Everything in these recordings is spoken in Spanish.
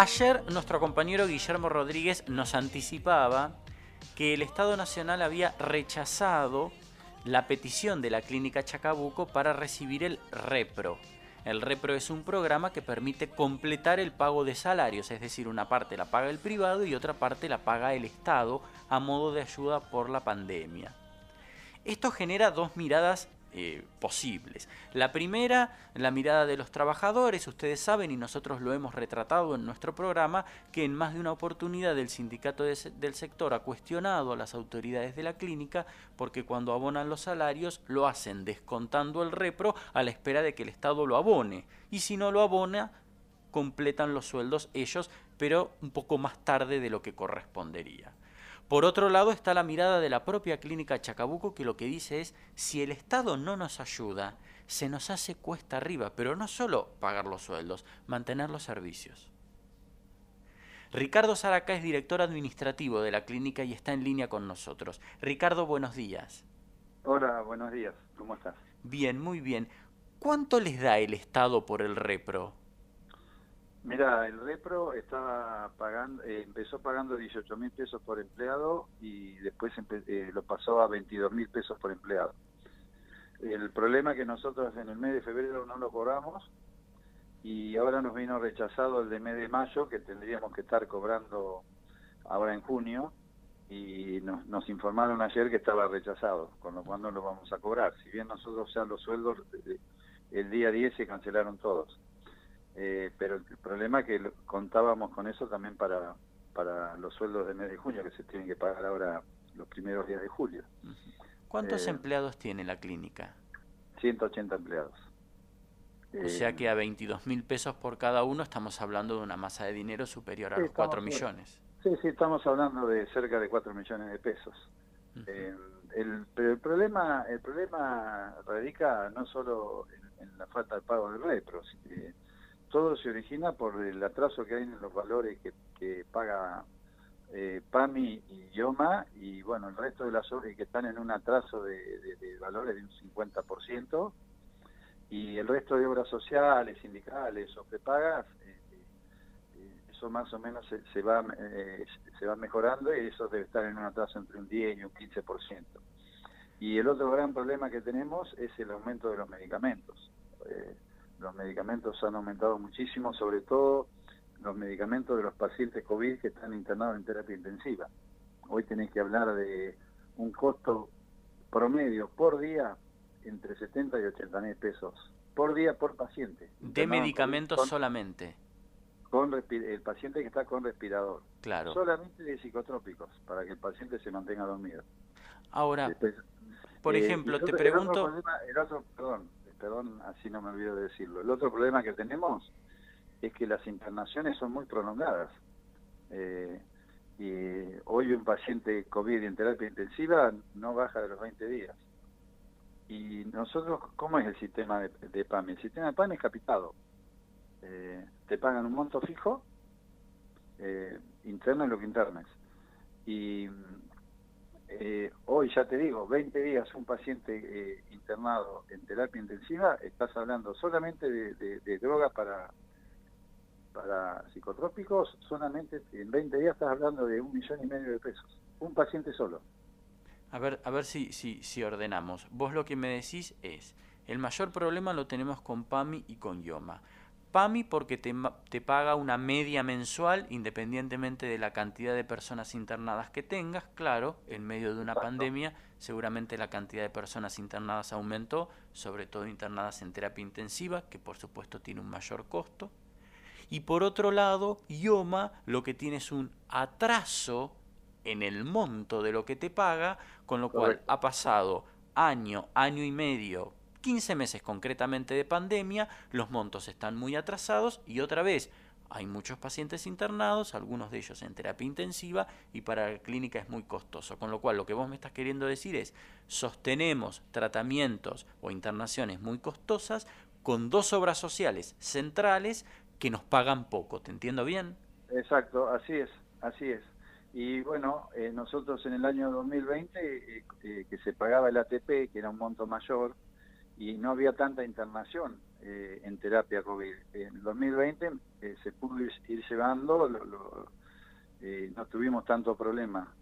Ayer nuestro compañero Guillermo Rodríguez nos anticipaba que el Estado Nacional había rechazado la petición de la Clínica Chacabuco para recibir el REPRO. El REPRO es un programa que permite completar el pago de salarios, es decir, una parte la paga el privado y otra parte la paga el Estado a modo de ayuda por la pandemia. Esto genera dos miradas eh, posibles. La primera, la mirada de los trabajadores, ustedes saben y nosotros lo hemos retratado en nuestro programa, que en más de una oportunidad el sindicato del sector ha cuestionado a las autoridades de la clínica porque cuando abonan los salarios lo hacen descontando el repro a la espera de que el Estado lo abone y si no lo abona completan los sueldos ellos, pero un poco más tarde de lo que correspondería. Por otro lado está la mirada de la propia clínica Chacabuco que lo que dice es, si el Estado no nos ayuda, se nos hace cuesta arriba, pero no solo pagar los sueldos, mantener los servicios. Ricardo Zaraca es director administrativo de la clínica y está en línea con nosotros. Ricardo, buenos días. Hola, buenos días. ¿Cómo estás? Bien, muy bien. ¿Cuánto les da el Estado por el repro? Mira, el Repro estaba pagando, eh, empezó pagando 18 mil pesos por empleado y después eh, lo pasó a 22 mil pesos por empleado. El problema es que nosotros en el mes de febrero no lo cobramos y ahora nos vino rechazado el de mes de mayo que tendríamos que estar cobrando ahora en junio y nos, informaron ayer que estaba rechazado, con lo cual no lo vamos a cobrar. Si bien nosotros ya los sueldos eh, el día 10 se cancelaron todos. Eh, pero el problema es que contábamos con eso también para, para los sueldos de mes de junio, que se tienen que pagar ahora los primeros días de julio. ¿Cuántos eh, empleados tiene la clínica? 180 empleados. O sea que a 22 mil pesos por cada uno estamos hablando de una masa de dinero superior a los 4 millones. Sí, sí, estamos hablando de cerca de 4 millones de pesos. Eh, el, pero el problema, el problema radica no solo en, la falta de pago del repro, origina por el atraso que hay en los valores que, paga eh, PAMI y IOMA y bueno, el resto de las obras que están en un atraso de, valores de un 50% y el resto de obras sociales, sindicales o prepagas, eh, eh, eso más o menos se, se va se va mejorando y eso debe estar en un atraso entre un 10 y un 15%. Y el otro gran problema que tenemos es el aumento de los medicamentos los medicamentos han aumentado muchísimo, sobre todo los medicamentos de los pacientes COVID que están internados en terapia intensiva. Hoy tenéis que hablar de un costo promedio por día entre 70 y 80 mil pesos por día por paciente. ¿De medicamentos solamente? Con el paciente que está con respirador. Claro. Solamente de psicotrópicos, para que el paciente se mantenga dormido. Ahora, por eh, ejemplo, te pregunto... el otro, perdón, perdón, así no me olvido de decirlo. El otro problema que tenemos es que las internaciones son muy prolongadas. Eh, y hoy un paciente COVID en terapia intensiva no baja de los 20 días. Y nosotros, ¿cómo es el sistema de, de PAMI? El sistema de PAMI es capitado. Eh, te pagan un monto fijo, eh, interno lo que internes. Y eh, hoy ya te digo, 20 días un paciente eh, internado en terapia intensiva, estás hablando solamente de, drogas para para psicotrópicos, solamente en 20 días estás hablando de un millón y medio de pesos. Un paciente solo. A ver, a ver si, si, si ordenamos. Vos lo que me decís es, el mayor problema lo tenemos con PAMI y con IOMA. PAMI porque te, te, paga una media mensual independientemente de la cantidad de personas internadas que tengas. Claro, en medio de una pandemia seguramente la cantidad de personas internadas aumentó, sobre todo internadas en terapia intensiva, que por supuesto tiene un mayor costo. Y por otro lado, IOMA lo que tiene es un atraso en el monto de lo que te paga, con lo cual ha pasado año, año y medio, 15 meses concretamente de pandemia, los montos están muy atrasados y otra vez hay muchos pacientes internados, algunos de ellos en terapia intensiva y para la clínica es muy costoso. Con lo cual lo que vos me estás queriendo decir es, sostenemos tratamientos o internaciones muy costosas con dos obras sociales centrales que nos pagan poco. ¿Te entiendo bien? Exacto, así es, así es. Y bueno, eh, nosotros en el año 2020, eh, eh, que se pagaba el ATP, que era un monto mayor, y no había tanta internación eh, en terapia COVID. En el 2020 eh, se pudo ir, llevando, no tuvimos tanto problema.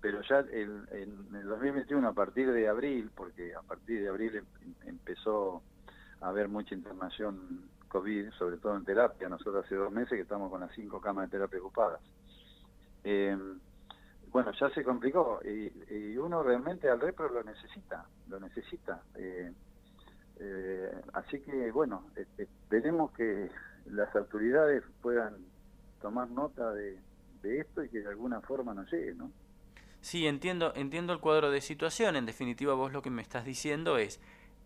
pero ya el, en el 2021, a partir de abril, porque a partir de abril em, em, empezó a haber mucha internación COVID, sobre todo en terapia. Nosotros hace dos meses que estamos con las cinco camas de terapia ocupadas. Bueno, ya se complicó y, uno realmente al repro lo necesita, lo necesita. Eh, eh, así que, bueno, esperemos que las autoridades puedan tomar nota de, de esto y que de alguna forma nos llegue, ¿no? Sí, entiendo, entiendo el cuadro de situación. En definitiva, vos lo que me estás diciendo es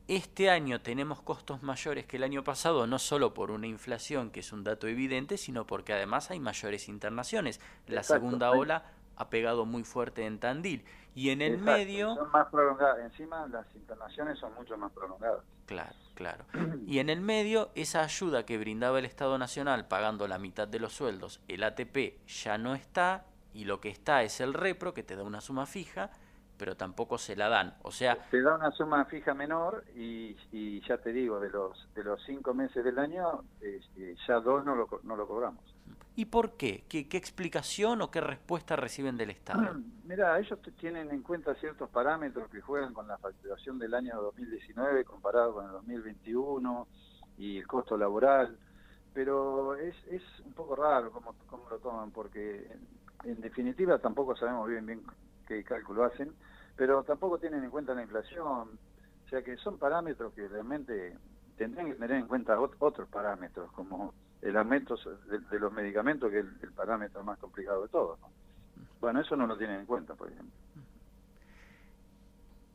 este año tenemos costos mayores que el año pasado, no solo por una inflación, que es un dato evidente, sino porque además hay mayores internaciones. La segunda ola ha pegado muy fuerte en Tandil. Y en el medio... Son más prolongadas. Encima las internaciones son mucho más prolongadas. Claro, claro. Y en el medio, esa ayuda que brindaba el Estado Nacional pagando la mitad de los sueldos, el ATP ya no está y lo que está es el REPRO, que te da una suma fija, pero tampoco se la dan. O sea, se da una suma fija menor y, ya te digo, de los de los cinco meses del año, este, ya dos no lo, no lo cobramos. ¿Y por qué? qué? ¿Qué explicación o qué respuesta reciben del Estado? Mira, ellos tienen en cuenta ciertos parámetros que juegan con la facturación del año 2019 comparado con el 2021 y el costo laboral, pero es, es un poco raro cómo, cómo lo toman, porque en, en definitiva tampoco sabemos bien bien qué cálculo hacen, pero tampoco tienen en cuenta la inflación, o sea que son parámetros que realmente tendrían que tener en cuenta otros parámetros, como el aumento de, los medicamentos, que es el, parámetro más complicado de todos. Bueno, eso no lo tienen en cuenta, por ejemplo.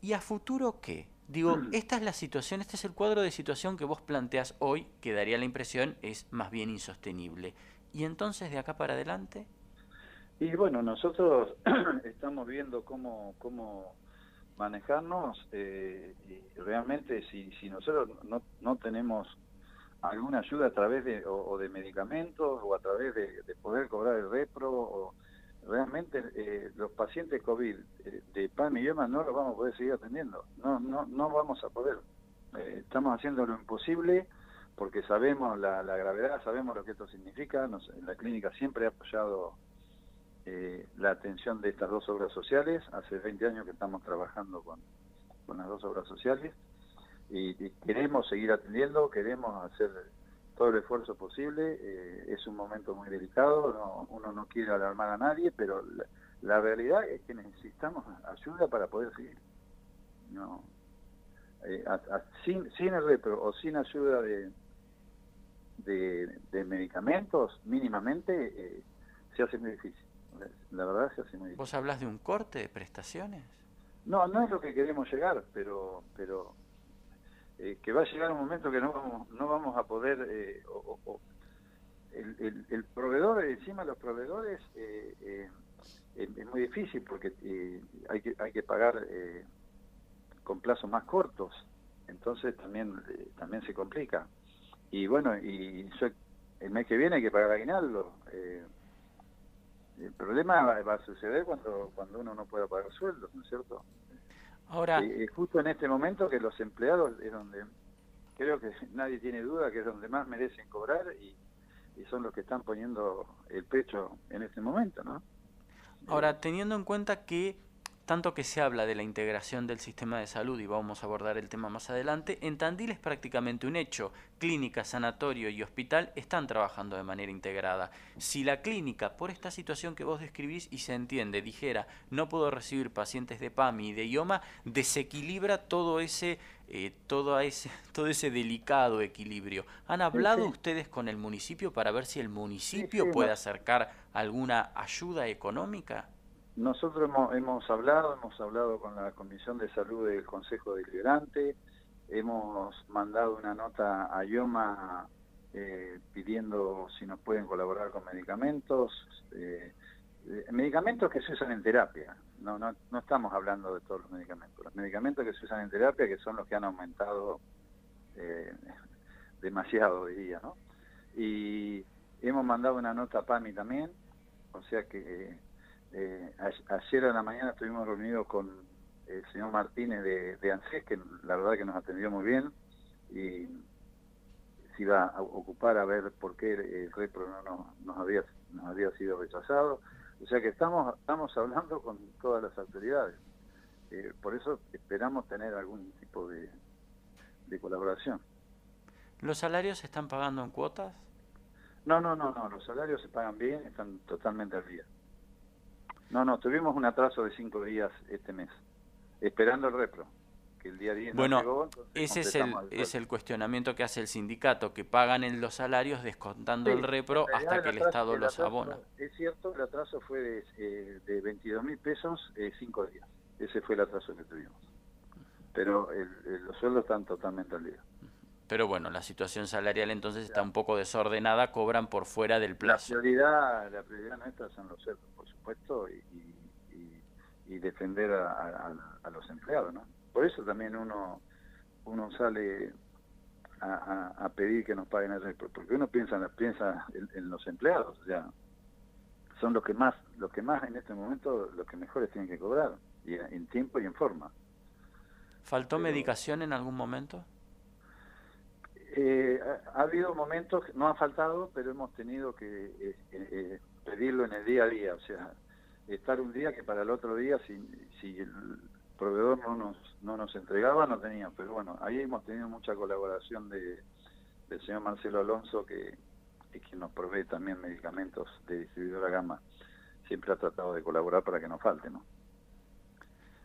¿Y a futuro qué? Digo, esta es la situación, este es el cuadro de situación que vos planteas hoy, que daría la impresión es más bien insostenible. ¿Y entonces de acá para adelante? Y bueno, nosotros estamos viendo cómo, cómo manejarnos eh, y realmente si, si nosotros no, no tenemos alguna ayuda a través de o, de medicamentos o a través de, poder cobrar el repro o realmente eh, los pacientes COVID eh, de PAM y no los vamos a poder seguir atendiendo. No no no vamos a poder. Estamos haciendo lo imposible porque sabemos la, la gravedad sabemos lo que esto significa. Nos, la clínica siempre ha apoyado eh, la atención de estas dos obras sociales. Hace 20 años que estamos trabajando con, con las dos obras sociales y, queremos seguir atendiendo, queremos hacer todo el esfuerzo posible. Eh, es un momento muy delicado, uno no quiere alarmar a nadie, pero la, realidad es que necesitamos ayuda para poder seguir. No, eh, sin, sin el repro o sin ayuda de, de, medicamentos, mínimamente, se hace muy difícil. La verdad se hace muy ¿Vos hablas de un corte de prestaciones? No, no es lo que queremos llegar, pero pero eh, que va a llegar un momento que no vamos, no vamos a poder... Eh, el, el, proveedor, encima los proveedores, eh, es muy difícil porque hay, que, hay que pagar con plazos más cortos, entonces también, también se complica. Y bueno, y el mes que viene hay que pagar aguinaldo. Eh, el problema va a suceder cuando, cuando uno no pueda pagar sueldos, ¿no es cierto? Ahora... Y, justo en este momento que los empleados es donde, creo que nadie tiene duda que es donde más merecen cobrar y, y son los que están poniendo el pecho en este momento, ¿no? Ahora, teniendo en cuenta que tanto que se habla de la integración del sistema de salud, y vamos a abordar el tema más adelante, en Tandil es prácticamente un hecho. Clínica, sanatorio y hospital están trabajando de manera integrada. Si la clínica, por esta situación que vos describís y se entiende, dijera, no puedo recibir pacientes de PAMI y de IOMA, desequilibra todo ese, eh, todo ese, todo ese delicado equilibrio. ¿Han hablado ustedes con el municipio para ver si el municipio puede acercar alguna ayuda económica? Nosotros hemos, hemos, hablado, hemos hablado con la Comisión de Salud del Consejo Deliberante, hemos mandado una nota a IOMA eh, pidiendo si nos pueden colaborar con medicamentos, eh, eh, medicamentos que se usan en terapia, no, no, no estamos hablando de todos los medicamentos, los medicamentos que se usan en terapia que son los que han aumentado demasiado, diría, ¿no? Y hemos mandado una nota a PAMI también, o sea que eh, ayer a la mañana estuvimos reunidos con el señor Martínez de, de ANSES, que la verdad que nos atendió muy bien, y, se iba a ocupar a ver por qué el repro no nos, había, nos había sido rechazado. O sea que estamos, estamos hablando con todas las autoridades. Eh, por eso esperamos tener algún tipo de, de colaboración. ¿Los salarios se están pagando en cuotas? No, no, no, no, los salarios se pagan bien, están totalmente al día. No, no, tuvimos un atraso de cinco días este mes, esperando el repro, que el día 10 bueno, no ese es el, es el cuestionamiento que hace el sindicato, que pagan en los salarios descontando el repro hasta que el, Estado los abona. Es cierto, el atraso fue de, eh, de 22 mil pesos eh, cinco días, ese fue el atraso que tuvimos. Pero los sueldos están totalmente al día. Pero bueno, la situación salarial entonces está un poco desordenada, cobran por fuera del plazo. La prioridad, la prioridad nuestra son los sueldos, por supuesto, y, defender a, los empleados, ¿no? Por eso también uno uno sale a, pedir que nos paguen el porque uno piensa piensa en, los empleados, o sea, son los que más los que más en este momento los que mejores tienen que cobrar, y en tiempo y en forma. ¿Faltó medicación en algún momento? Eh, ha, habido momentos, no ha faltado, pero hemos tenido que eh, eh, pedirlo en el día a día, o sea, estar un día que para el otro día, si, si el proveedor no nos, no nos entregaba, no teníamos. Pero bueno, ahí hemos tenido mucha colaboración de, del señor Marcelo Alonso, que es quien nos provee también medicamentos de distribuidora Gama. Siempre ha tratado de colaborar para que no falte, ¿no?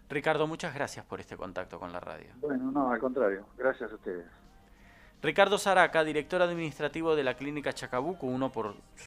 Ricardo, muchas gracias por este contacto con la radio. Bueno, no, al contrario, gracias a ustedes. Ricardo Zaraca, director administrativo de la Clínica Chacabuco, uno por